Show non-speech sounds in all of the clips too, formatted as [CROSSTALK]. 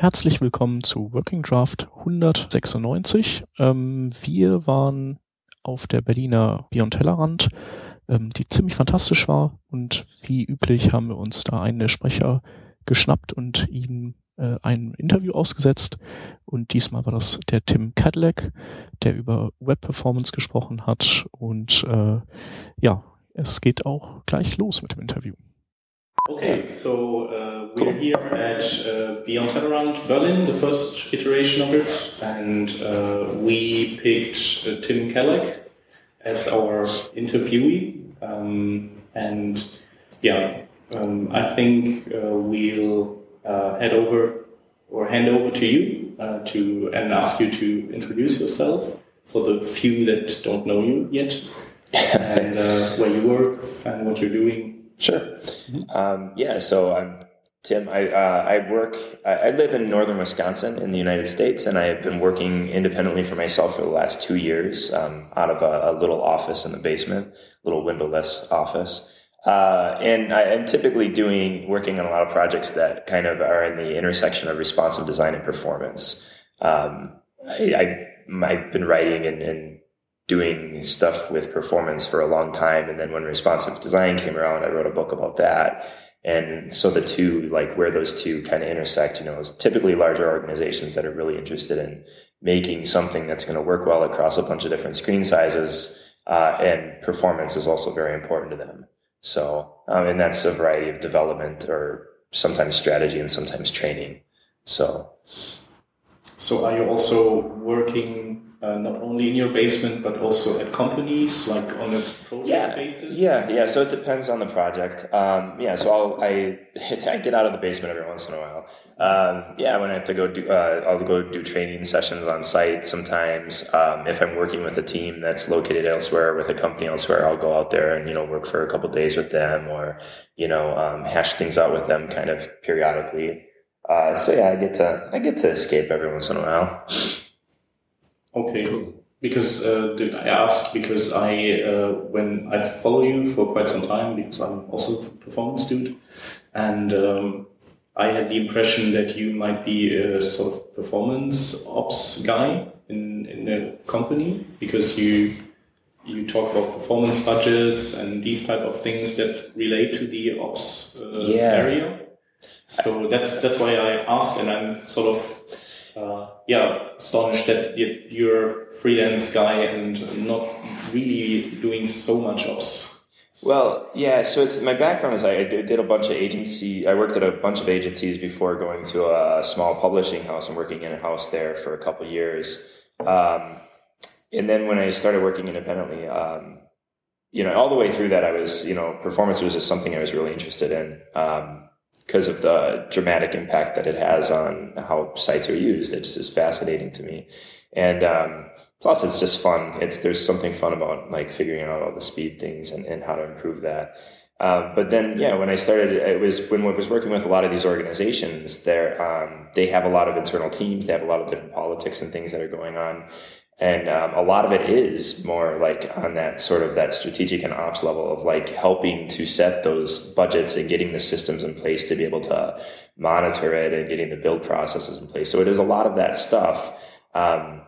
Herzlich willkommen zu Working Draft 196. Ähm, wir waren auf der Berliner Beyond Tellerrand, ähm, die ziemlich fantastisch war und wie üblich haben wir uns da einen der Sprecher geschnappt und ihn äh, ein Interview ausgesetzt und diesmal war das der Tim Cadillac, der über Web Performance gesprochen hat und äh, ja, es geht auch gleich los mit dem Interview. Okay, so uh, we're here at uh, Beyond Tellerrand Berlin, the first iteration of it, and uh, we picked uh, Tim Kadlec as our interviewee. Um, and yeah, um, I think uh, we'll uh, head over or hand over to you to and ask you to introduce yourself for the few that don't know you yet, [LAUGHS] and where you work and what you're doing Sure. Um, yeah. So I'm Tim. I uh, I work. I, live in northern Wisconsin in the United States, and I have been working independently for myself for the last two years um, out of a, a, little office in the basement, little windowless office. Uh, and I am typically doing working on a lot of projects that kind of are in the intersection of responsive design and performance. Um, I, I, have been writing and, and doing stuff with performance for a long time. And then when responsive design came around, I wrote a book about that. And so the two, like where those two kind of intersect, you know, is typically larger organizations that are really interested in making something that's going to work well across a bunch of different screen sizes. Uh, and performance is also very important to them. So, um, and that's a variety of development or sometimes strategy and sometimes training. So, so are you also working uh, not only in your basement but also at companies like on a project yeah, basis? Yeah yeah so it depends on the project. Um, yeah so I'll, I, [LAUGHS] I get out of the basement every once in a while. Um, yeah when I have to go do uh, I'll go do training sessions on site sometimes. Um, if I'm working with a team that's located elsewhere with a company elsewhere I'll go out there and you know work for a couple days with them or you know um, hash things out with them kind of periodically. Uh, so yeah I get to I get to escape every once in a while Okay. Cool. Because uh, I ask because I uh, when I follow you for quite some time because I'm also a performance dude, and um, I had the impression that you might be a sort of performance ops guy in in a company because you you talk about performance budgets and these type of things that relate to the ops uh, yeah. area. So that's that's why I asked, and I'm sort of yeah, astonished that you're freelance guy and not really doing so much ops. Well, yeah. So it's my background is I did a bunch of agency. I worked at a bunch of agencies before going to a small publishing house and working in a house there for a couple years. Um, and then when I started working independently, um, you know, all the way through that, I was, you know, performance was just something I was really interested in. Um, because of the dramatic impact that it has on how sites are used. It just is fascinating to me. And um, plus, it's just fun. It's there's something fun about like figuring out all the speed things and, and how to improve that. Um, but then, yeah, when I started, it was when I was working with a lot of these organizations. There, um, they have a lot of internal teams. They have a lot of different politics and things that are going on, and um, a lot of it is more like on that sort of that strategic and ops level of like helping to set those budgets and getting the systems in place to be able to monitor it and getting the build processes in place. So it is a lot of that stuff. Um,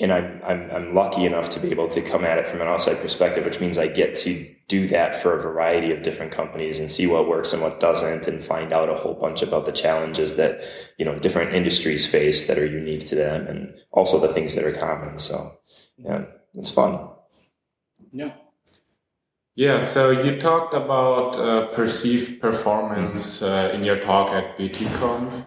and I'm, I'm, I'm lucky enough to be able to come at it from an outside perspective, which means I get to do that for a variety of different companies and see what works and what doesn't and find out a whole bunch about the challenges that, you know, different industries face that are unique to them and also the things that are common. So yeah, it's fun. Yeah. Yeah, so you talked about uh, perceived performance uh, in your talk at BTConf.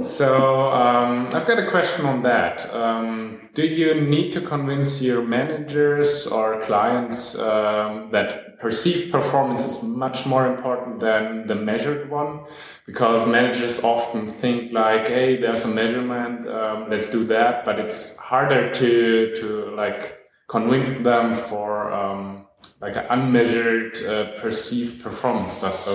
So um, I've got a question on that. Um, do you need to convince your managers or clients um, that perceived performance is much more important than the measured one? Because managers often think like, "Hey, there's a measurement, um, let's do that," but it's harder to to like convince them for um, like an unmeasured uh, perceived performance stuff. So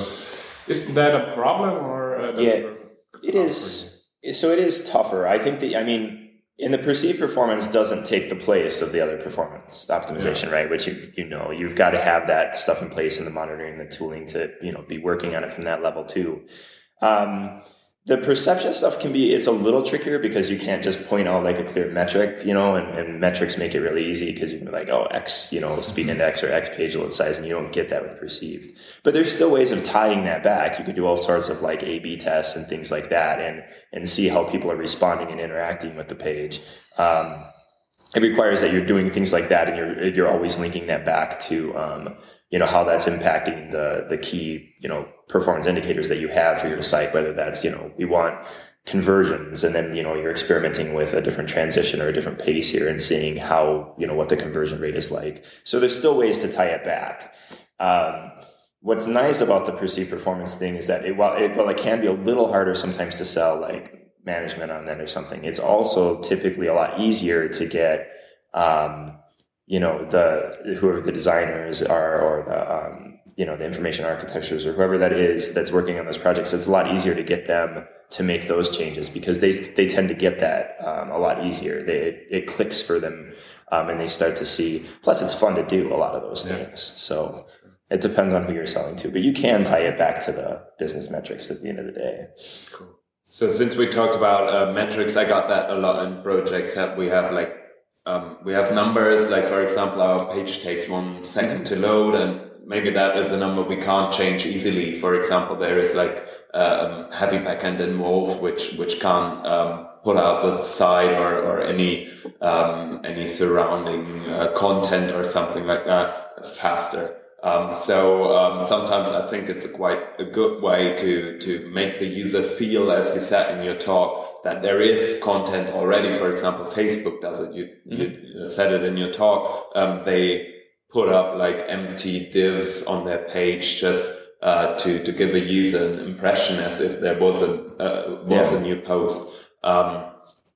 isn't that a problem or uh, yeah, it, it is. So it is tougher. I think that I mean. In the perceived performance doesn't take the place of the other performance optimization, yeah. right? Which you you know you've got to have that stuff in place in the monitoring, the tooling to you know be working on it from that level too. Um, the perception stuff can be it's a little trickier because you can't just point out like a clear metric you know and, and metrics make it really easy because you can be like oh x you know speed index or x page load size and you don't get that with perceived. But there's still ways of tying that back. You could do all sorts of like a b tests and things like that and and see how people are responding and interacting with the page. Um, it requires that you're doing things like that and you're you're always linking that back to um, you know how that's impacting the the key you know performance indicators that you have for your site whether that's you know we want conversions and then you know you're experimenting with a different transition or a different pace here and seeing how you know what the conversion rate is like. So there's still ways to tie it back. Um, what's nice about the perceived performance thing is that it while it, while it can be a little harder sometimes to sell like management on that or something it's also typically a lot easier to get um, you know the whoever the designers are or the um, you know the information architectures or whoever that is that's working on those projects it's a lot easier to get them to make those changes because they they tend to get that um, a lot easier. They it, it clicks for them um, and they start to see plus it's fun to do a lot of those things. So it depends on who you're selling to but you can tie it back to the business metrics at the end of the day. Cool. So since we talked about uh, metrics i got that a lot in projects that we have like um, we have numbers like for example our page takes one second to load and maybe that is a number we can't change easily for example there is like um, heavy backend involved which which can't um, pull out the side or, or any um, any surrounding uh, content or something like that faster um, so um, sometimes I think it's a quite a good way to to make the user feel, as you said in your talk, that there is content already. For example, Facebook does it. You, mm-hmm. you said it in your talk. Um, they put up like empty divs on their page just uh, to to give a user an impression as if there was a uh, was yeah. a new post. Um,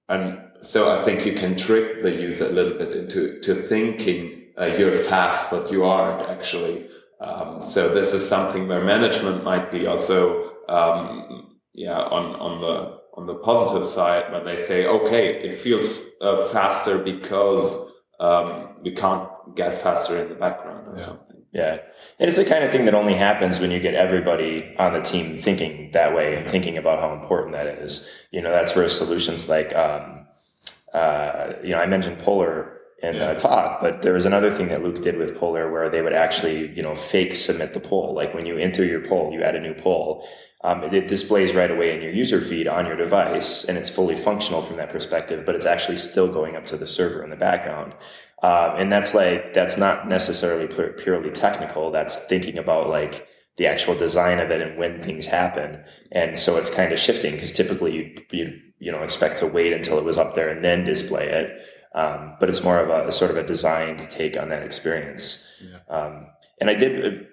and so I think you can trick the user a little bit into to thinking uh, you're fast, but you aren't actually. Um, so this is something where management might be also um, yeah on on the on the positive side when they say, okay, it feels uh, faster because um, we can't get faster in the background or yeah. something. Yeah. And it's the kind of thing that only happens when you get everybody on the team thinking that way and thinking about how important that is. You know, that's where solutions like, um, uh, you know, I mentioned Polar in yeah. a talk, but there was another thing that Luke did with Polar where they would actually, you know, fake submit the poll. Like when you enter your poll, you add a new poll um, it displays right away in your user feed on your device, and it's fully functional from that perspective. But it's actually still going up to the server in the background, um, and that's like that's not necessarily purely technical. That's thinking about like the actual design of it and when things happen. And so it's kind of shifting because typically you you you know expect to wait until it was up there and then display it. Um, but it's more of a, sort of a designed take on that experience. Yeah. Um, and I did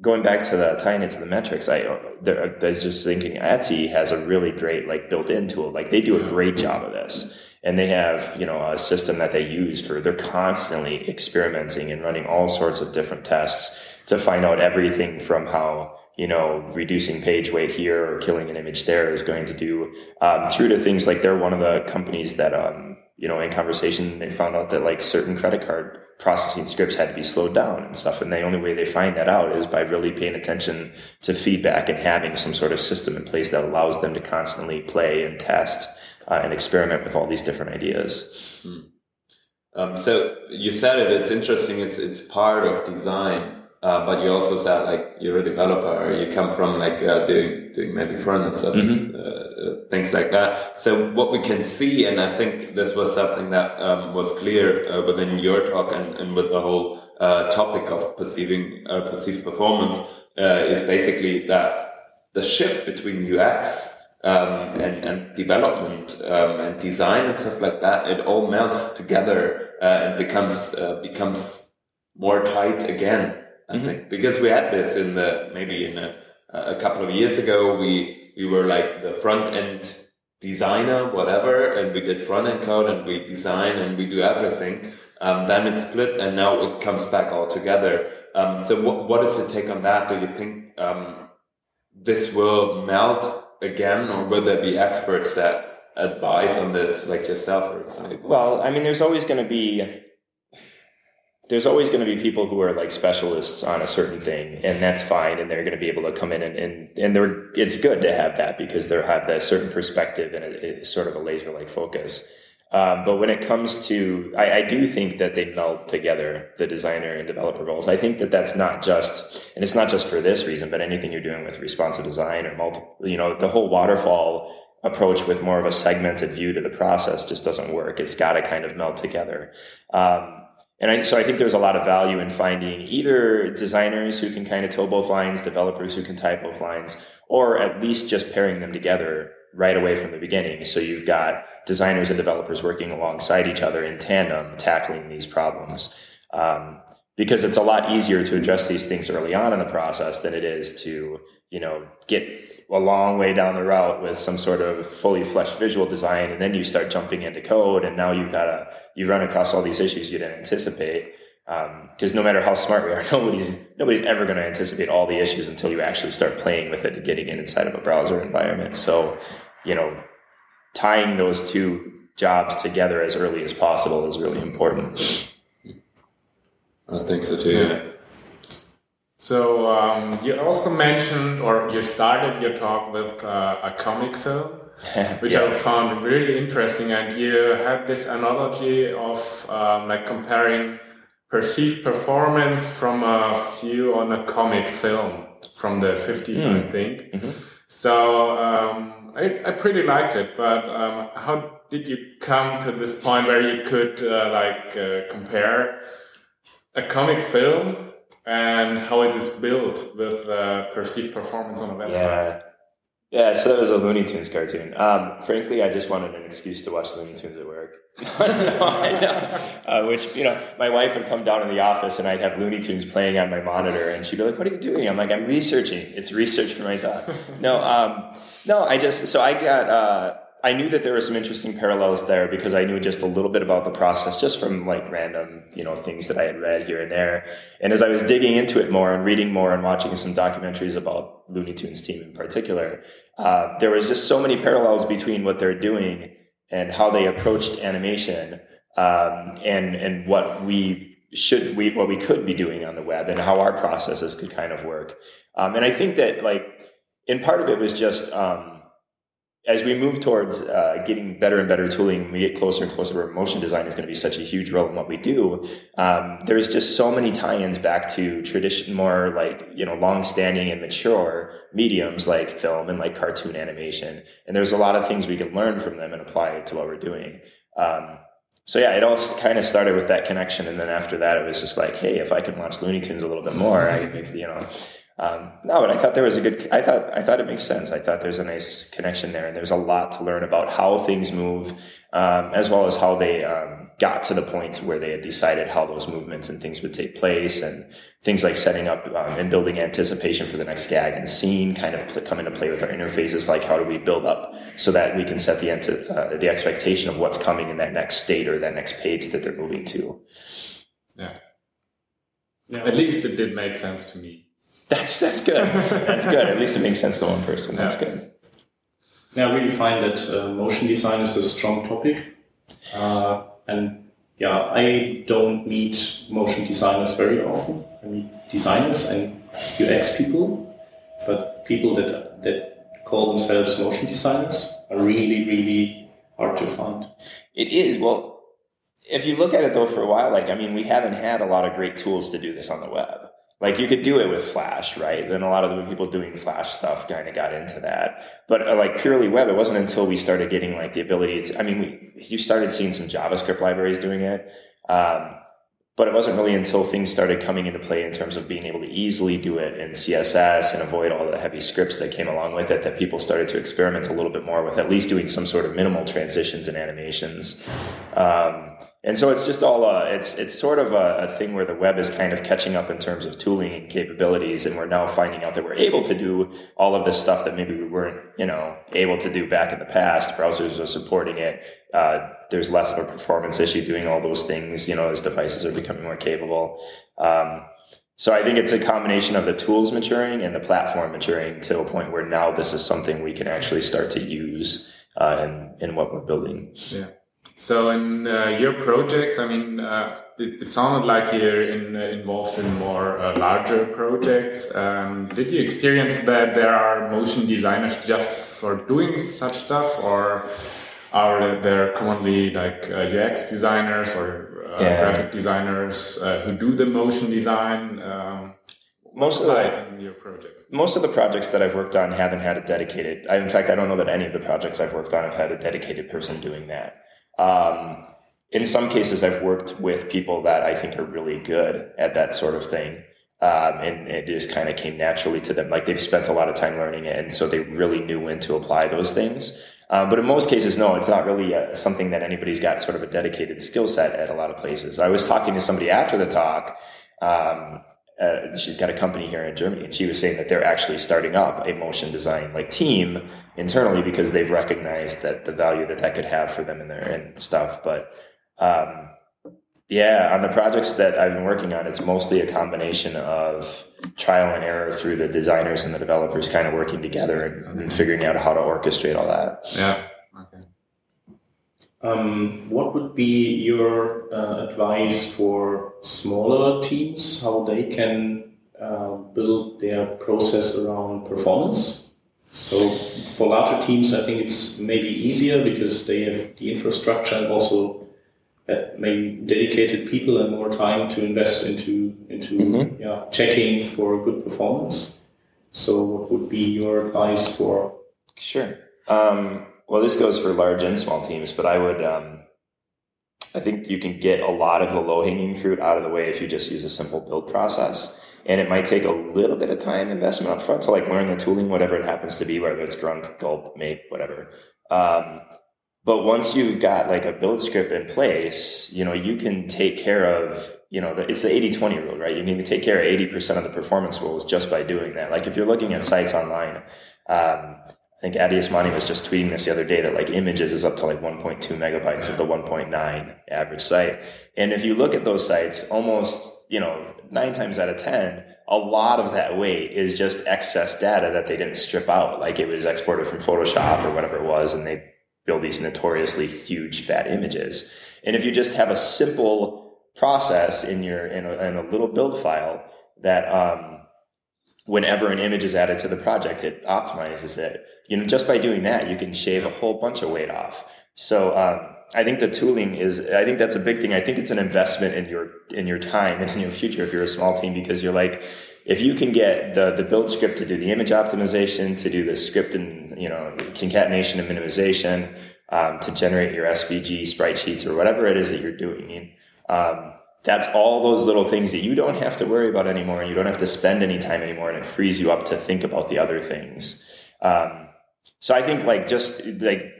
going back to the tying it to the metrics, I, I was just thinking Etsy has a really great like built-in tool. Like they do a great job of this, and they have you know a system that they use for. They're constantly experimenting and running all sorts of different tests to find out everything from how you know reducing page weight here or killing an image there is going to do um, through to things like they're one of the companies that um, you know in conversation they found out that like certain credit card processing scripts had to be slowed down and stuff. And the only way they find that out is by really paying attention to feedback and having some sort of system in place that allows them to constantly play and test uh, and experiment with all these different ideas. Hmm. Um, so you said it. It's interesting. It's it's part of design. Uh, but you also said like you're a developer, or you come from like uh, doing doing maybe front end stuff, mm-hmm. uh, uh, things like that. So what we can see, and I think this was something that um, was clear uh, within your talk and, and with the whole uh, topic of perceiving perceived performance, is basically that the shift between UX um, and, and development um, and design and stuff like that, it all melts together and becomes becomes more tight again. I mm-hmm. think because we had this in the maybe in a, a couple of years ago we we were like the front end designer whatever and we did front end code and we design and we do everything um, then it split and now it comes back all together um, so what, what is your take on that do you think um, this will melt again or will there be experts that advise on this like yourself for example? Well i mean there's always going to be there's always going to be people who are like specialists on a certain thing and that's fine and they're going to be able to come in and and, and they're it's good to have that because they have that certain perspective and it's sort of a laser like focus um, but when it comes to I, I do think that they meld together the designer and developer roles i think that that's not just and it's not just for this reason but anything you're doing with responsive design or multiple you know the whole waterfall approach with more of a segmented view to the process just doesn't work. It's got to kind of meld together. Um, and I, so I think there's a lot of value in finding either designers who can kind of toe both lines, developers who can type both lines, or at least just pairing them together right away from the beginning. So you've got designers and developers working alongside each other in tandem, tackling these problems. Um, because it's a lot easier to address these things early on in the process than it is to, you know, get a long way down the route with some sort of fully fleshed visual design and then you start jumping into code and now you've got to you run across all these issues you didn't anticipate because um, no matter how smart we are [LAUGHS] nobody's nobody's ever going to anticipate all the issues until you actually start playing with it and getting it inside of a browser environment so you know tying those two jobs together as early as possible is really important i think so too yeah. So um, you also mentioned, or you started your talk with uh, a comic film, [LAUGHS] which yeah. I found really interesting. And you had this analogy of um, like comparing perceived performance from a view on a comic film from the 50s, mm. I think. Mm -hmm. So um, I, I, pretty liked it, but um, how did you come to this point where you could uh, like uh, compare a comic film and how it is built with uh, perceived performance on a website. Yeah. Yeah, so that was a Looney Tunes cartoon. Um, frankly, I just wanted an excuse to watch Looney Tunes at work. [LAUGHS] uh, which, you know, my wife would come down in the office and I'd have Looney Tunes playing on my monitor and she'd be like, What are you doing? I'm like, I'm researching. It's research for my talk. no, um, no, I just, so I got, uh, I knew that there were some interesting parallels there because I knew just a little bit about the process just from like random, you know, things that I had read here and there. And as I was digging into it more and reading more and watching some documentaries about Looney Tunes team in particular, uh, there was just so many parallels between what they're doing and how they approached animation um, and and what we should we what we could be doing on the web and how our processes could kind of work. Um, and I think that like, in part of it was just. Um, as we move towards uh, getting better and better tooling, we get closer and closer where motion design is going to be such a huge role in what we do. Um, there's just so many tie-ins back to tradition, more like you know, long-standing and mature mediums like film and like cartoon animation. And there's a lot of things we can learn from them and apply it to what we're doing. Um, so yeah, it all kind of started with that connection, and then after that, it was just like, hey, if I can watch Looney Tunes a little bit more, I can make you know um, no, but I thought there was a good. I thought I thought it makes sense. I thought there's a nice connection there, and there's a lot to learn about how things move, um, as well as how they um, got to the point where they had decided how those movements and things would take place, and things like setting up um, and building anticipation for the next gag and scene kind of pl- come into play with our interfaces. Like how do we build up so that we can set the ante- uh, the expectation of what's coming in that next state or that next page that they're moving to. Yeah. Yeah. At least it did make sense to me. That's that's good. That's good. At least it makes sense to one person. That's yeah. good. Yeah, I really find that uh, motion design is a strong topic, uh, and yeah, I don't meet motion designers very often. I meet designers and UX people, but people that that call themselves motion designers are really really hard to find. It is well. If you look at it though, for a while, like I mean, we haven't had a lot of great tools to do this on the web like you could do it with flash right? Then a lot of the people doing flash stuff kind of got into that. But uh, like purely web it wasn't until we started getting like the ability to i mean we, you started seeing some javascript libraries doing it um, but it wasn't really until things started coming into play in terms of being able to easily do it in css and avoid all the heavy scripts that came along with it that people started to experiment a little bit more with at least doing some sort of minimal transitions and animations. Um, and so it's just all uh, it's it's sort of a, a, thing where the web is kind of catching up in terms of tooling and capabilities, and we're now finding out that we're able to do all of this stuff that maybe we weren't, you know, able to do back in the past. Browsers are supporting it. Uh, there's less of a performance issue doing all those things, you know, as devices are becoming more capable. Um, so I think it's a combination of the tools maturing and the platform maturing to a point where now this is something we can actually start to use uh, in in what we're building. Yeah. So in uh, your projects, I mean, uh, it, it, sounded like you're in, uh, involved in more uh, larger projects. Um, did you experience that there are motion designers just for doing such stuff, or are there commonly like uh, UX designers or uh, yeah. graphic designers who do the motion design? Um, most of the, in your project? Most of the projects that I've worked on haven't had a dedicated. I, in fact, I don't know that any of the projects I've worked on have had a dedicated person doing that. Um, in some cases, I've worked with people that I think are really good at that sort of thing. Um, and it just kind of came naturally to them. Like they've spent a lot of time learning it, and so they really knew when to apply those things. Um, but in most cases, no, it's not really uh, something that anybody's got sort of a dedicated skill set at a lot of places. I was talking to somebody after the talk. Um, uh, she's got a company here in Germany, and she was saying that they're actually starting up a motion design like team internally because they've recognized that the value that that could have for them and their and stuff. But um, yeah, on the projects that I've been working on, it's mostly a combination of trial and error through the designers and the developers kind of working together and, and figuring out how to orchestrate all that. Yeah. Um, what would be your uh, advice for smaller teams, how they can uh, build their process around performance? So for larger teams, I think it's maybe easier because they have the infrastructure and also uh, maybe dedicated people and more time to invest into into mm-hmm. yeah, checking for good performance. So what would be your advice for? Sure. Um, well, this goes for large and small teams, but I would, um, I think you can get a lot of the low hanging fruit out of the way if you just use a simple build process. And it might take a little bit of time investment up front to like learn the tooling, whatever it happens to be, whether it's grunt, gulp, make, whatever. Um, but once you've got like a build script in place, you know, you can take care of, you know, it's the 80 20 rule, right? You need to take care of 80% of the performance rules just by doing that. Like if you're looking at sites online, um, I think Addy Osmani was just tweeting this the other day that like images is up to like 1.2 megabytes of the 1.9 average site. And if you look at those sites, almost, you know, nine times out of 10, a lot of that weight is just excess data that they didn't strip out. Like it was exported from Photoshop or whatever it was. And they build these notoriously huge fat images. And if you just have a simple process in your, in a, in a little build file that, um, whenever an image is added to the project, it optimizes it. You know, just by doing that, you can shave a whole bunch of weight off. So um, I think the tooling is. I think that's a big thing. I think it's an investment in your in your time and in your future if you're a small team because you're like, if you can get the the build script to do the image optimization, to do the script and you know concatenation and minimization, um, to generate your SVG sprite sheets or whatever it is that you're doing. Um, that's all those little things that you don't have to worry about anymore and you don't have to spend any time anymore and it frees you up to think about the other things. Um, so i think like just like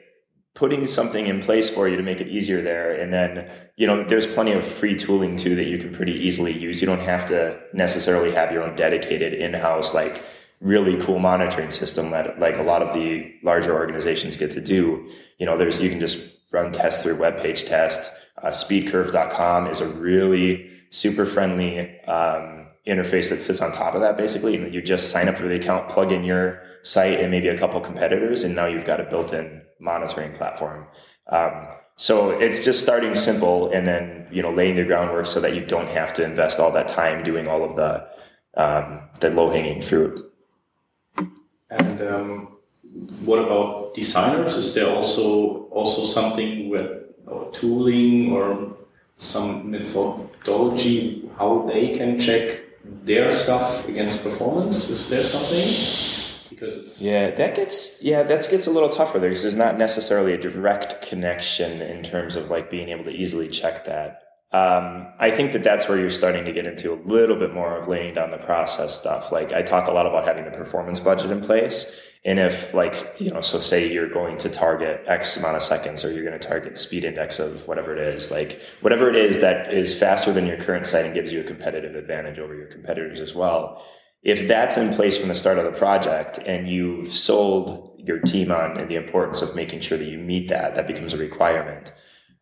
putting something in place for you to make it easier there and then you know there's plenty of free tooling too that you can pretty easily use. You don't have to necessarily have your own dedicated in-house like really cool monitoring system that like a lot of the larger organizations get to do. You know there's you can just run tests through web page test uh, speedcurve.com is a really super friendly um, interface that sits on top of that basically. And you just sign up for the account, plug in your site and maybe a couple competitors, and now you've got a built in monitoring platform. Um, so it's just starting simple and then, you know, laying the groundwork so that you don't have to invest all that time doing all of the, um, the low hanging fruit. And um, what about designers? Is there also also something where or tooling or some methodology how they can check their stuff against performance? Is there something? Because it's yeah, that gets yeah, that gets a little tougher there because there's not necessarily a direct connection in terms of like being able to easily check that. Um, I think that that's where you're starting to get into a little bit more of laying down the process stuff. Like I talk a lot about having the performance budget in place and if like, you know, so say you're going to target X amount of seconds or you're going to target speed index of whatever it is, like whatever it is that is faster than your current site and gives you a competitive advantage over your competitors as well. If that's in place from the start of the project and you've sold your team on and the importance of making sure that you meet that, that becomes a requirement.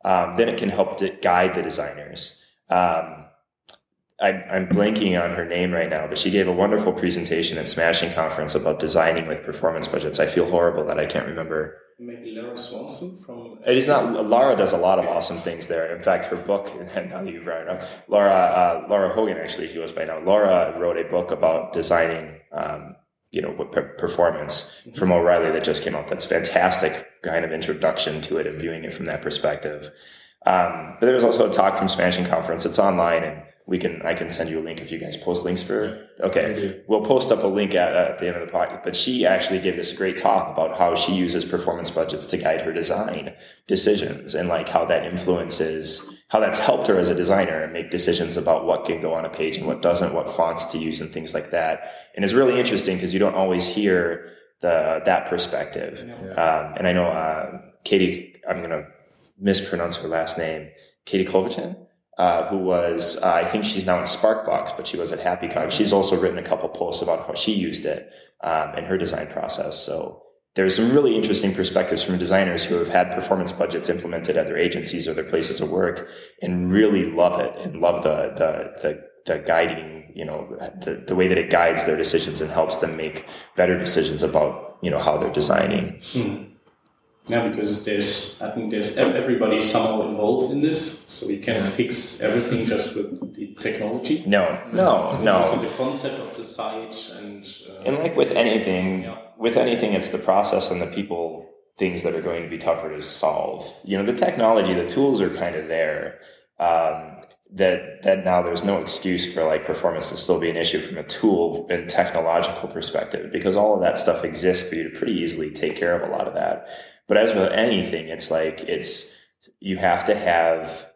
Um, then it can help to guide the designers. Um, I, I'm blanking on her name right now, but she gave a wonderful presentation at Smashing Conference about designing with performance budgets. I feel horrible that I can't remember maybe Lara Swanson from. It is not. Lara does a lot of awesome things there. In fact, her book. [LAUGHS] Now that you've brought it up, Lara uh, Lara Hogan actually, she was by now. Lara wrote a book about designing. Um, you know, performance from O'Reilly that just came out. That's fantastic kind of introduction to it and viewing it from that perspective. Um, but there was also a talk from Smashing Conference. It's online and we can I can send you a link if you guys post links for okay. We'll post up a link at, at the end of the podcast but she actually gave this great talk about how she uses performance budgets to guide her design decisions and like how that influences how that's helped her as a designer and make decisions about what can go on a page and what doesn't what fonts to use and things like that. And it's really interesting because you don't always hear the that perspective. Yeah. um, and I know uh, Katie I'm gonna mispronounce her last name. Katie Kovachen uh, who was, uh, I think she's now in Sparkbox, but she was at HappyCog. She's also written a couple posts about how she used it um, in her design process. So there's some really interesting perspectives from designers who have had performance budgets implemented at their agencies or their places of work and really love it and love the the the, the guiding, you know, the, the way that it guides their decisions and helps them make better decisions about, you know, how they're designing. Hmm. Yeah, because there's, I think there's everybody somehow involved in this, so we cannot yeah. fix everything just with the technology. No, no, so no. the concept of the site and uh, and like with anything, yeah. with anything, it's the process and the people things that are going to be tougher to solve. You know, the technology, the tools are kind of there. Um, that that now there's no excuse for like performance to still be an issue from a tool and technological perspective because all of that stuff exists for you to pretty easily take care of a lot of that. But as with anything, it's like it's you have to have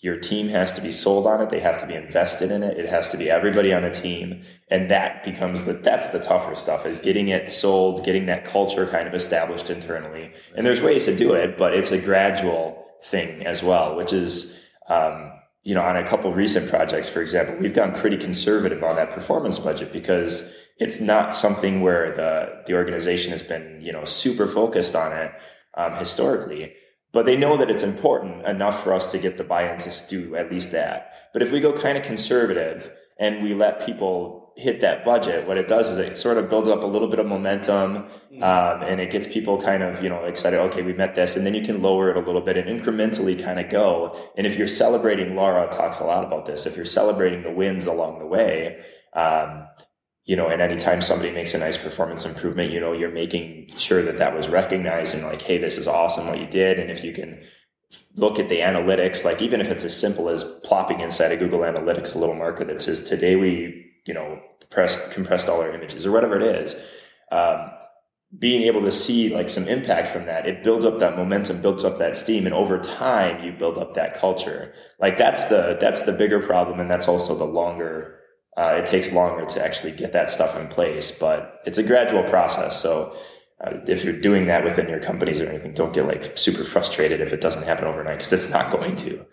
your team has to be sold on it. They have to be invested in it. It has to be everybody on the team. And that becomes the, that's the tougher stuff is getting it sold, getting that culture kind of established internally. And there's ways to do it, but it's a gradual thing as well, which is, um, you know, on a couple recent projects, for example, we've gone pretty conservative on that performance budget because it's not something where the the organization has been you know super focused on it um, historically. But they know that it's important enough for us to get the buy-in to do at least that. But if we go kind of conservative and we let people hit that budget what it does is it sort of builds up a little bit of momentum mm. um, and it gets people kind of you know excited okay we met this and then you can lower it a little bit and incrementally kind of go and if you're celebrating lara talks a lot about this if you're celebrating the wins along the way um, you know, and anytime somebody makes a nice performance improvement, you know, you're making sure that that was recognized and like, hey, this is awesome what you did. And if you can look at the analytics, like even if it's as simple as plopping inside of Google Analytics a little marker that says today we, you know, pressed compressed all our images or whatever it is, um, being able to see like some impact from that, it builds up that momentum, builds up that steam, and over time you build up that culture. Like that's the that's the bigger problem, and that's also the longer uh, it takes longer to actually get that stuff in place, but it's a gradual process. So uh, if you're doing that within your companies or anything, don't get like super frustrated if it doesn't happen overnight because it's not [LAUGHS] going to.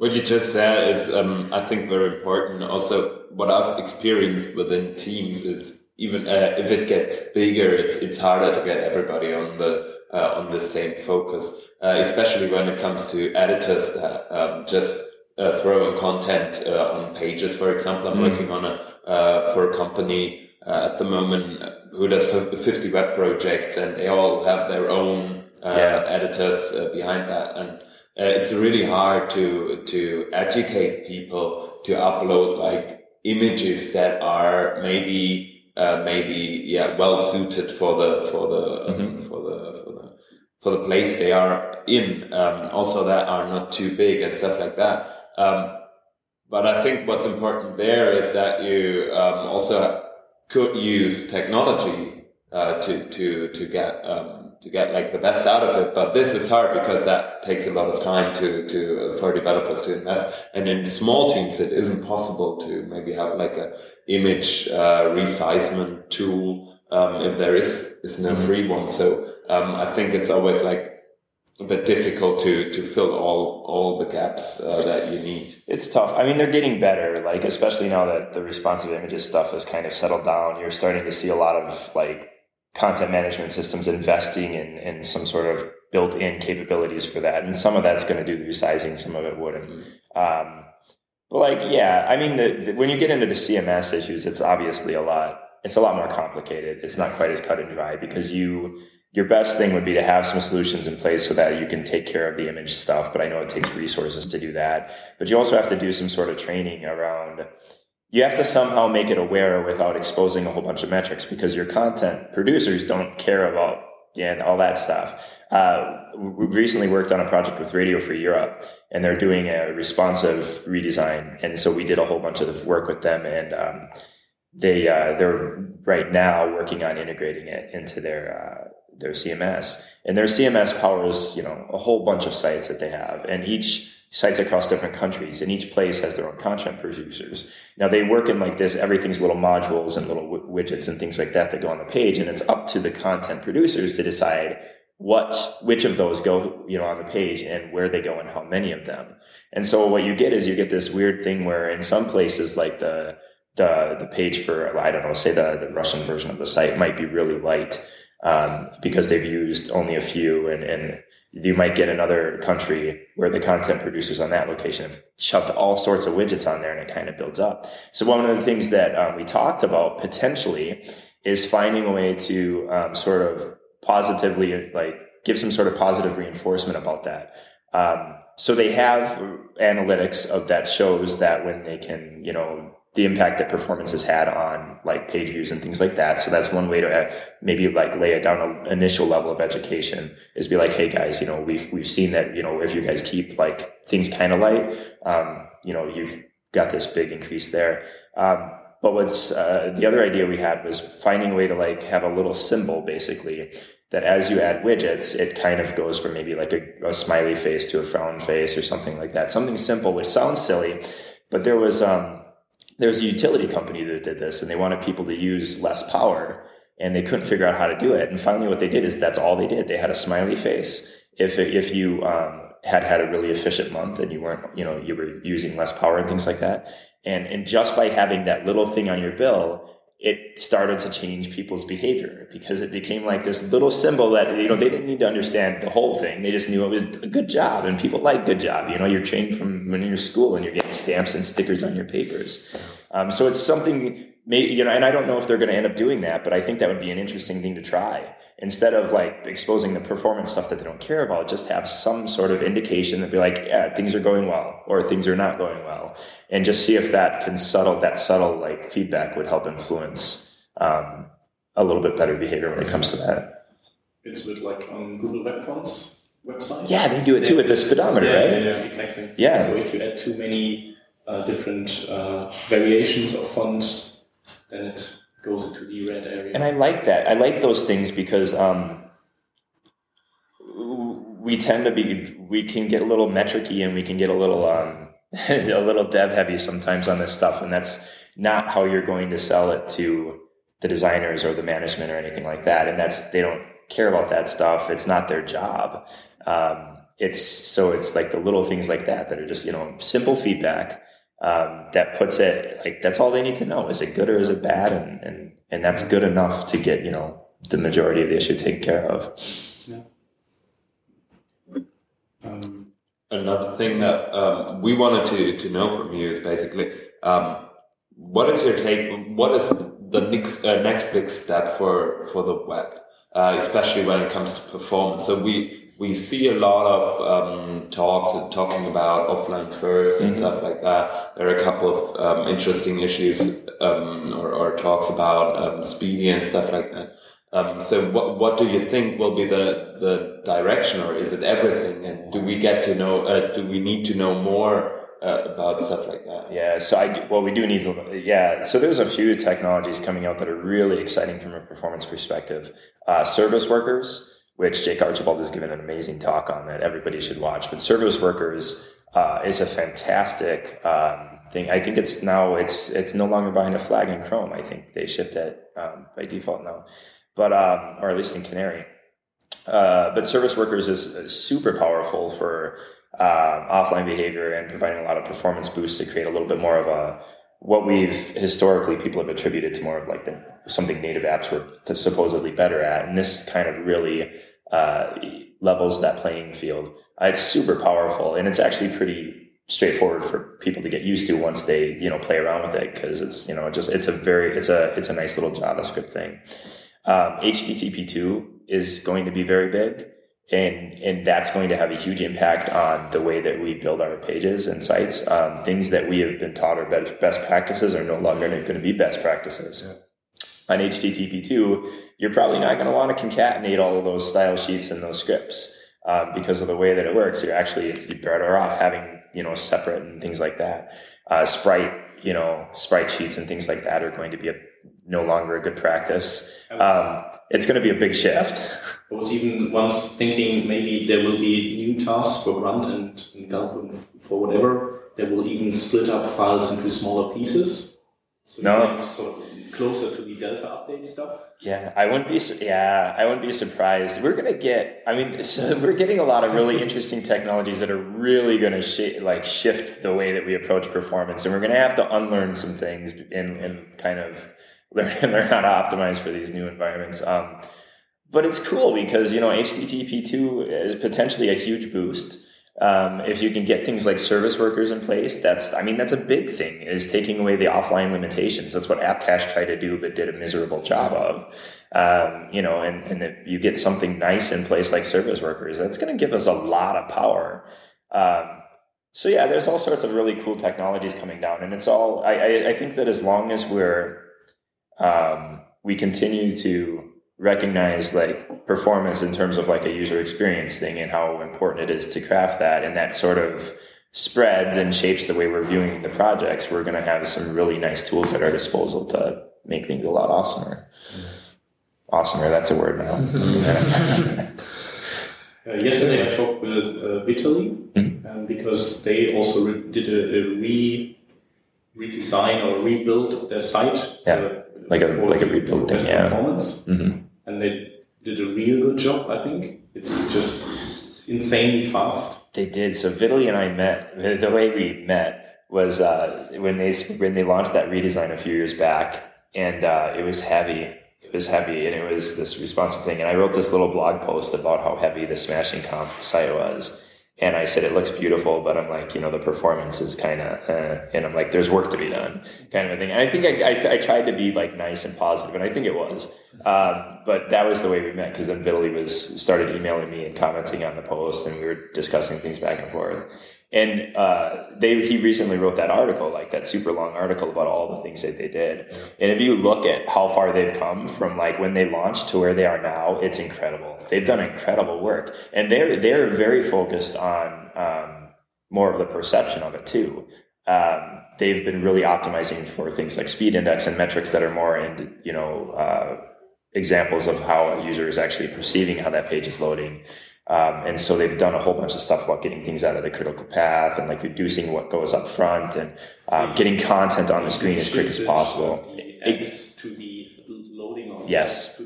What you just said is, um, I think, very important. Also, what I've experienced within teams is even uh, if it gets bigger, it's it's harder to get everybody on the uh, on the same focus, uh, especially when it comes to editors that um, just uh, throwing content uh, on pages. For example, I'm mm. working on a uh, for a company uh, at the moment who does 50 web projects, and they all have their own uh, yeah. editors uh, behind that, and it's really hard to to educate people to upload like images that are maybe maybe yeah well suited for the for the mm-hmm. um, for the for the for the place they are in um, also that are not too big and stuff like that um, but I think what's important there is that you um, also could use technology uh, to to to get um, to get like the best out of it. But this is hard because that takes a lot of time to to for developers to invest. And in small teams, it isn't possible to maybe have like a image uh, resizement tool um, if there is is no mm-hmm. free one. So um, I think it's always like a bit difficult to to fill all all the gaps uh, that you need. It's tough. I mean, they're getting better. Like especially now that the responsive images stuff has kind of settled down, you're starting to see a lot of like content management systems investing in in some sort of built-in capabilities for that, and some of that's going to do the resizing, some of it wouldn't. Mm-hmm. Um, but like, yeah, I mean, the, the, when you get into the CMS issues, it's obviously a lot. It's a lot more complicated. It's not quite as cut and dry because you your best thing would be to have some solutions in place so that you can take care of the image stuff. But I know it takes resources to do that. But you also have to do some sort of training around. You have to somehow make it aware without exposing a whole bunch of metrics because your content producers don't care about and all that stuff. Uh, we recently worked on a project with Radio Free Europe, and they're doing a responsive redesign. And so we did a whole bunch of work with them, and um, they uh, they're right now working on integrating it into their uh, their CMS. And their CMS powers, you know, a whole bunch of sites that they have, and each sites across different countries, and each place has their own content producers. Now they work in like this, everything's little modules and little w- widgets and things like that that go on the page, and it's up to the content producers to decide what which of those go you know on the page and where they go and how many of them. And so what you get is you get this weird thing where in some places like the the the page for I don't know, say the the Russian version of the site might be really light um, because they've used only a few and, and you might get another country where the content producers on that location have shoved all sorts of widgets on there and it kind of builds up. So one of the things that um, we talked about potentially is finding a way to um, sort of positively like give some sort of positive reinforcement about that. Um, so they have analytics of that shows that when they can, you know, the impact that performance has had on like page views and things like that. So that's one way to uh, maybe like lay it down an initial level of education is be like, Hey guys, you know, we've, we've seen that, you know, if you guys keep like things kind of light, um, you know, you've got this big increase there. Um, but what's, uh, the other idea we had was finding a way to like have a little symbol basically that as you add widgets, it kind of goes from maybe like a, a smiley face to a frown face or something like that. Something simple, which sounds silly, but there was, um, there was a utility company that did this and they wanted people to use less power and they couldn't figure out how to do it. And finally, what they did is that's all they did. They had a smiley face. If, if you, um, had had a really efficient month and you weren't, you know, you were using less power and things like that. And, and just by having that little thing on your bill, it started to change people's behavior because it became like this little symbol that you know they didn't need to understand the whole thing. They just knew it was a good job and people like good job you know you're trained from when you're in school and you're getting stamps and stickers on your papers. Um, so it's something maybe you know and i don't know if they're going to end up doing that but i think that would be an interesting thing to try. Instead of like exposing the performance stuff that they don't care about just have some sort of indication that be like yeah things are going well or things are not going well and just see if that can subtle that subtle like feedback would help influence um, a little bit better behavior when it comes to that. It's a bit like on google web fonts website? Yeah they do it too with the speedometer yeah, right? yeah, exactly. Yeah. So if you add too many uh, different uh, variations of fonts then it goes into the red area. And I like that. I like those things because um, we tend to be we can get a little metricy and we can get a little um, [LAUGHS] a little dev heavy sometimes on this stuff, and that's not how you're going to sell it to the designers or the management or anything like that. And that's they don't care about that stuff. It's not their job. Um, it's so it's like the little things like that that are just you know simple feedback um, that puts it like that's all they need to know. Is it good or is it bad? And and and that's good enough to get you know the majority of the issue taken care of. Yeah. Um, Another thing that um, we wanted to, to know from you is basically um, what is your take? What is the next uh, next big step for for the web, uh, especially when it comes to performance? So we we see a lot of um, talks talking about offline 1st and mm-hmm. stuff like that. There are a couple of um, interesting issues um, or, or, talks about um, SPDY and stuff like that. Um, so what what do you think will be the the direction, or is it everything? And do we get to know? Uh, do we need to know more? Uh, about stuff like that. Yeah, so I well, we do need to. Yeah, so there's a few technologies coming out that are really exciting from a performance perspective. Uh, service workers, which Jake Archibald has given an amazing talk on that everybody should watch. But service workers uh, is a fantastic um, thing. I think it's now it's it's no longer behind a flag in Chrome. I think they shipped it um, by default now, but um, or at least in Canary. Uh, but service workers is, super powerful for um, offline behavior and providing a lot of performance boosts to create a little bit more of a what we've historically people have attributed to more of like the something native apps were supposedly better at, and this kind of really uh, levels that playing field. Uh, it's super powerful, and it's actually pretty straightforward for people to get used to once they you know play around with it because it's you know just it's a very it's a it's a nice little JavaScript thing. Um, HTTP two is going to be very big. And, and that's going to have a huge impact on the way that we build our pages and sites. Um, things that we have been taught are best practices are no longer going to be best practices. Yeah. On HTTP2, you're probably not going to want to concatenate all of those style sheets and those scripts um, because of the way that it works. You're actually you're better off having you know separate and things like that. Uh, Sprite, you know, Sprite sheets and things like that are going to be a, no longer a good practice. Um, it's going to be a big shift. I was even once thinking maybe there will be new tasks for Grunt and, and Gulp and for whatever. They will even split up files into smaller pieces. So no. sort of closer to the Delta update stuff. Yeah, I wouldn't be. Yeah, I wouldn't be surprised. We're gonna get. I mean, [LAUGHS] so we're getting a lot of really [LAUGHS] interesting technologies that are really gonna sh- like shift the way that we approach performance, and we're gonna have to unlearn some things and and kind of [LAUGHS] learn learn how to optimize for these new environments. Um, but it's cool because you know HTTP two is potentially a huge boost. Um, if you can get things like service workers in place, that's, I mean, that's a big thing is taking away the offline limitations. That's what AppCache tried to do, but did a miserable job of. Um, you know, and, and if you get something nice in place like service workers, that's going to give us a lot of power. Um, so yeah, there's all sorts of really cool technologies coming down and it's all, I, I, I think that as long as we're, um, we continue to recognize like performance in terms of like a user experience thing and how important it is to craft that and that sort of spreads and shapes the way we're viewing the projects we're going to have some really nice tools at our disposal to make things a lot awesomer awesomer that's a word now [LAUGHS] uh, yesterday i talked with uh, Vitaly mm-hmm. um, because they also re- did a, a, re redesign or rebuild of their site yeah. Uh, like a like a rebuild thing, yeah. Performance. Mm-hmm and they did a real good job. I think it's just insanely fast. They did. So Vitaly and I met. [LAUGHS] The way we met was uh, when they when they launched that redesign a few years back, and uh, it was heavy. It was heavy, and it was this responsive thing. And I wrote this little blog post about how heavy the Smashing Conf site was and I said, it looks beautiful, but I'm like, you know, the performance is kind of, uh, and I'm like, there's work to be done kind of a thing. And I think I, I, I tried to be like nice and positive, and I think it was. Um, but that was the way we met because then Vitaly was started emailing me and commenting on the post and we were discussing things back and forth. And uh, they he recently wrote that article, like that super long article about all the things that they did. And if you look at how far they've come from like when they launched to where they are now, it's incredible. They've done incredible work, and they're they're very focused on um, more of the perception of it too. Um, they've been really optimizing for things like speed index and metrics that are more in you know uh, examples of how a user is actually perceiving how that page is loading. Um, and so they've done a whole bunch of stuff about getting things out of the critical path and like reducing what goes up front and um, getting content on the screen as quick as possible. It's to the loading of yes.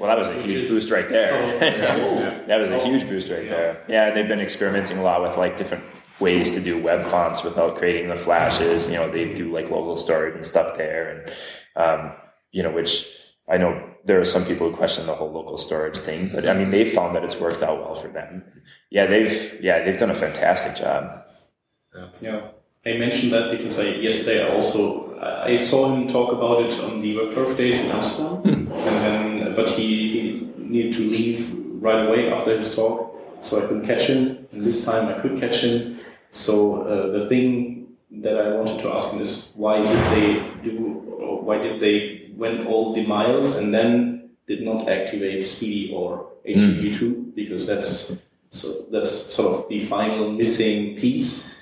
Well, that was a huge boost right there. [LAUGHS] That was a huge boost right there. Yeah, they've been experimenting a lot with like different ways to do web fonts without creating the flashes. You know, they do like local storage and stuff there, and um, you know, which I know there are some people who question the whole local storage thing, but I mean, they've found that it's worked out well for them. Yeah, they've yeah they've done a fantastic job. Yeah, yeah. I mentioned that because I yesterday I also I saw him talk about it on the WebPerf days in Amsterdam, hmm. and then but he, he needed to leave right away after his talk, so I couldn't catch him. And this time I could catch him. So uh, the thing that I wanted to ask him is why did they do or why did they went all the miles and then did not activate SPDY or HTTP2 mm. because that's so that's sort of the final missing piece.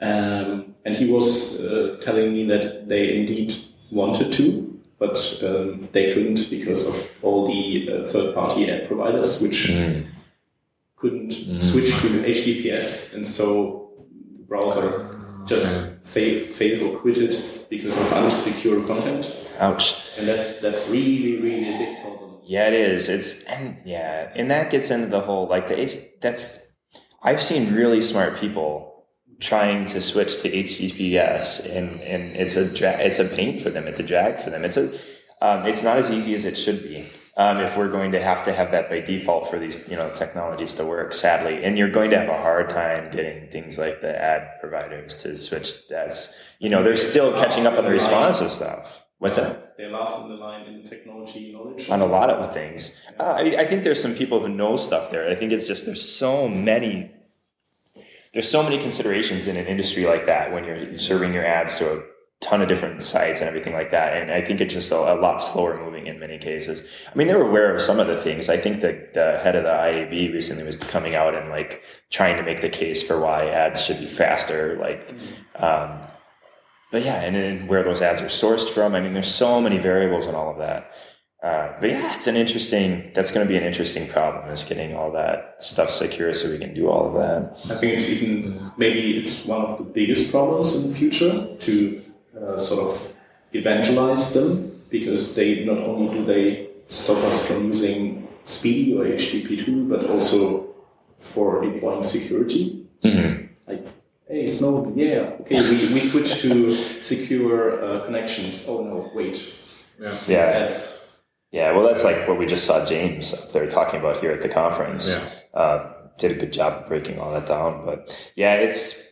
Um, and he was uh, telling me that they indeed wanted to, but um, they couldn't because of all the uh, third-party app providers, which mm. couldn't mm. switch to HTTPS, and so the browser just failed, failed or quitted because of unsecure content. Ouch. And that's that's really really a big problem. Yeah, it is. It's and yeah, and that gets into the whole like the H. That's I've seen really smart people trying to switch to HTTPS, and and it's a dra- it's a pain for them. It's a drag for them. It's a um, it's not as easy as it should be. Um, if we're going to have to have that by default for these you know technologies to work sadly and you're going to have a hard time getting things like the ad providers to switch that's you know they're still catching up on the responsive stuff What's that? They're last in the line in technology knowledge. On a lot of things. Uh, I, I think there's some people who know stuff there. I think it's just there's so many there's so many considerations in an industry like that when you're serving your ads to a ton of different sites and everything like that. And I think it's just a, a, lot slower moving in many cases. I mean, they were aware of some of the things. I think that the head of the IAB recently was coming out and like trying to make the case for why ads should be faster. Like, um, but yeah, and, and where those ads are sourced from. I mean, there's so many variables and all of that. Uh, but yeah, it's an interesting. That's going to be an interesting problem is getting all that stuff secure so we can do all of that. I think it's even maybe it's one of the biggest problems in the future to uh, sort of evangelize them because they not only do they stop us from using SPDY or HTTP2, but also for deploying security. Mm-hmm. Like, hey, Snowden, yeah, okay, we, we switch to secure uh, connections. Oh no, wait. Yeah. yeah. That's yeah, well, that's like what we just saw James up there talking about here at the conference. Yeah. Uh, did a good job of breaking all that down. But yeah, it's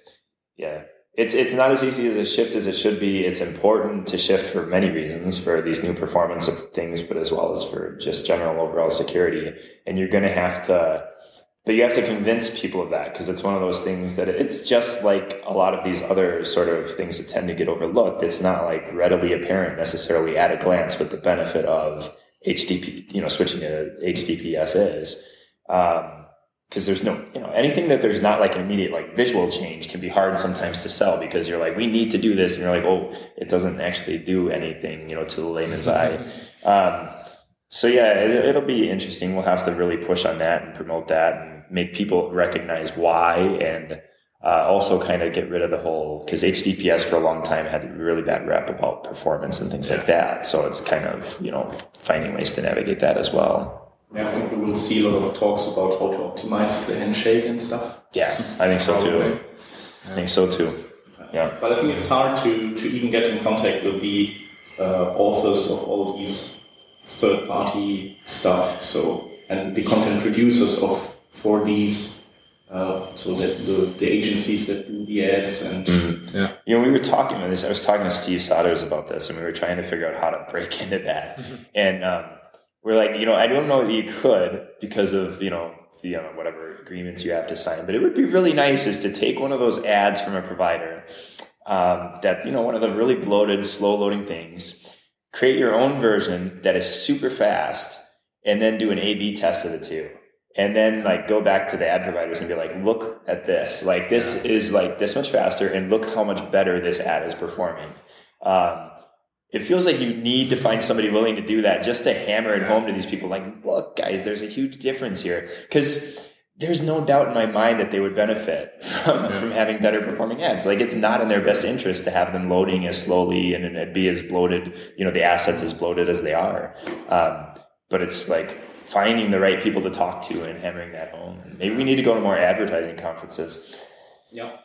yeah, it's it's not as easy as a shift as it should be. It's important to shift for many reasons, for these new performance things, but as well as for just general overall security. And you're going to have to, but you have to convince people of that because it's one of those things that it's just like a lot of these other sort of things that tend to get overlooked. It's not like readily apparent necessarily at a glance what the benefit of HTTP, you know, switching to HTTPS is. Um, because there's no, you know, anything that there's not like an immediate like visual change can be hard sometimes to sell because you're like, we need to do this, and you're like, oh, it doesn't actually do anything, you know, to the layman's eye. [LAUGHS] Um, so yeah, it, will be interesting. We'll have to really push on that and promote that and make people recognize why and uh, also kind of get rid of the whole because HTTPS for a long time had a really bad rep about performance and things like that. So it's kind of you know finding ways to navigate that as well. Yeah, I think we will see a lot of talks about how to optimize the handshake and stuff. Yeah, I think so too. I think so too. Yeah. But I think it's hard to, to even get in contact with the uh, authors of all these third party stuff. So, and the content producers of for these, uh, so that the, the agencies that do the ads and mm-hmm. yeah. You know, we were talking about this. I was talking to Steve Souders about this, and we were trying to figure out how to break [LAUGHS] into that. Mm-hmm. And um, we're like, you know, I don't know that you could because of, you know, the, you know, whatever agreements you have to sign, but it would be really nice is to take one of those ads from a provider um, that, you know, one of the really bloated, slow loading things, create your own version that is super fast and then do an A B test of the two. And then like go back to the ad providers and be like, look at this. Like this is like this much faster and look how much better this ad is performing. Um, it feels like you need to find somebody willing to do that just to hammer it home to these people like look guys there's a huge difference here. Because there's no doubt in my mind that they would benefit [LAUGHS] from, from having better performing ads. Like it's not in their best interest to have them loading as slowly and, and be as bloated you know the assets as bloated as they are. Um, but it's like finding the right people to talk to and hammering that home maybe we need to go to more advertising conferences yeah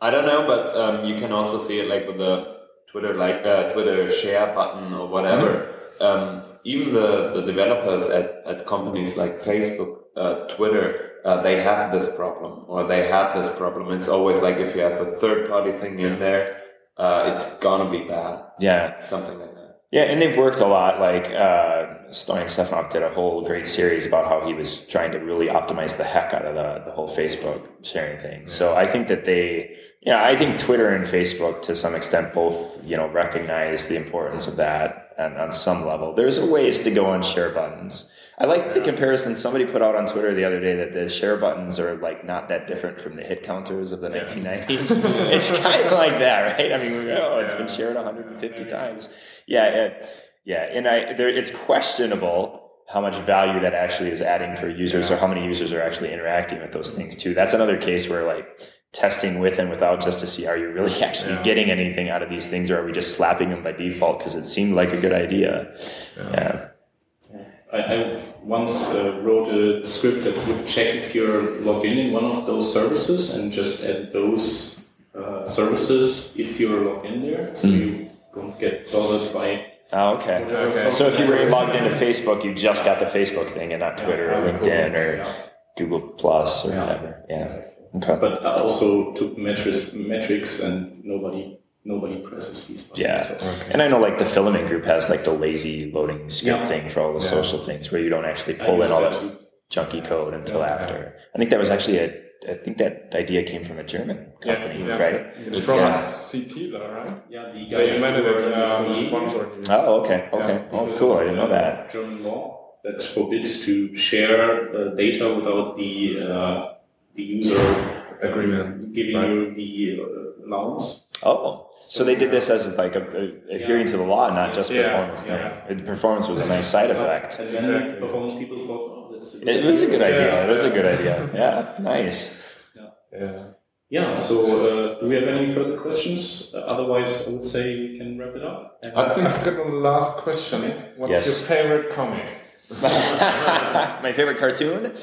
i don't know but um, you can also see it like with the Twitter like uh, Twitter share button or whatever. Mm-hmm. Um, even the, the developers at, at companies like Facebook, uh, Twitter, uh, they have this problem or they had this problem. It's always like if you have a third party thing in there, uh, it's gonna be bad. Yeah, something like that. Yeah, and they've worked a lot. Like uh, Stoyan Stefanov did a whole great series about how he was trying to really optimize the heck out of the, the whole Facebook sharing thing. So I think that they, yeah, I think Twitter and Facebook to some extent both, you know, recognize the importance of that and on some level. There's ways to go on share buttons. I like the comparison somebody put out on Twitter the other day that the share buttons are like not that different from the hit counters of the yeah. 1990s. [LAUGHS] it's kind of like that, right? I mean, we oh, it's been shared 150 times. Yeah, it, yeah, and I there, it's questionable how much value that actually is adding for users or how many users are actually interacting with those things too. That's another case where like testing with and without just to see are you really [LAUGHS] actually yeah. getting anything out of these things or are we just slapping them by default because it seemed like a good idea. yeah. yeah. I, I once uh, wrote a script that would check if you're logged in in one of those services and just add those uh, services if you're logged in there, so mm. you don't get bothered by. Oh, okay. okay. So if you were logged into Facebook, you just got the Facebook thing and not Twitter yeah, or LinkedIn cool. or yeah. Google Plus or yeah. whatever. Yeah. Exactly. Okay. But I also took metrics, metrics, and nobody nobody presses these buttons. Yeah. So- And I know like the filament group has like the lazy loading script Yeah. thing for all the Yeah. social things where you don't actually pull in all that that junky code until Yeah. after. I think that was actually a, I think that idea came from a German company, yeah. right? It's It's, from yeah. c't, right? Yeah, the guys invented who were it, um, before me, sponsored. Oh, okay, okay. Yeah, oh, cool. I didn't know uh, that. German law that forbids to share uh, data without the uh, the user Agreement. giving Right. you the uh, allowance. Oh, so they did this as like a, a- adhering to the law, not just Yeah, performance yeah. thing. The performance was a nice side effect. And then Exactly. performance people thought, oh, that's a good It was a good idea. Yeah. It was a good idea. Yeah, nice. Yeah. Yeah, so uh, do we have any further questions? Uh, otherwise, I would say we can wrap it up. And, I think I've got a last question. What's Yes. your favorite comic? [LAUGHS] My favorite cartoon.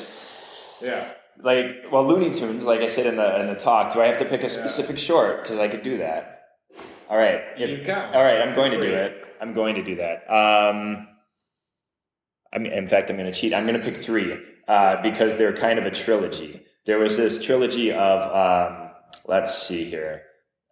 Yeah. Like well looney tunes like i said in the in the talk do i have to pick a specific short? Because i could do that. All right. If- all right i'm going to do it. I'm going to do that. Um I mean, in fact i'm going to cheat. I'm going to pick three uh, because they're kind of a trilogy. There was this trilogy of um, let's see here.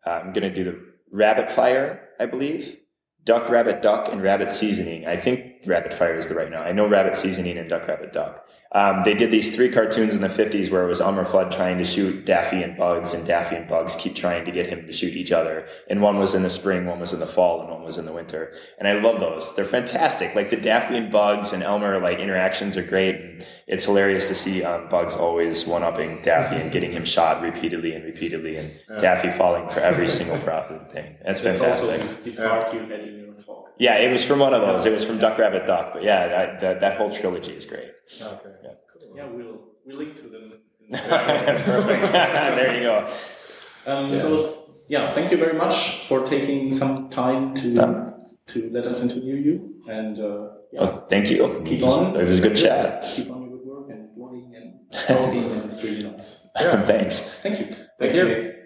Uh, i'm going to do the rabbit fire i believe. Duck rabbit duck and rabbit seasoning. I think rabbit fire is the right now i know rabbit seasoning and duck rabbit duck um, they did these three cartoons in the 50s where it was Elmer Fudd trying to shoot Daffy and Bugs, and Daffy and Bugs keep trying to get him to shoot each other. And one was in the spring, one was in the fall, and one was in the winter. And I love those. They're fantastic. Like the Daffy and Bugs and Elmer like interactions are great. And it's hilarious to see um, Bugs always one upping Daffy and getting him shot repeatedly and repeatedly, and Daffy falling for every single [LAUGHS] problem thing. That's that's also fantastic. the part you in your talk. Yeah, it was from one of those. It was from Duck Rabbit Duck. But yeah, that, that, that whole trilogy is great. Okay. Yeah, we'll, we'll link to them. [LAUGHS] [LAUGHS] Perfect. there you go. Um, So, yeah, thank you very much for taking some time to to let us interview you. And uh, yeah, Well, thank you. keep it was, on. It was a good chat. Keep on your good work and blogging and talking, and it's really nice. Thanks. Thank you. Thank you.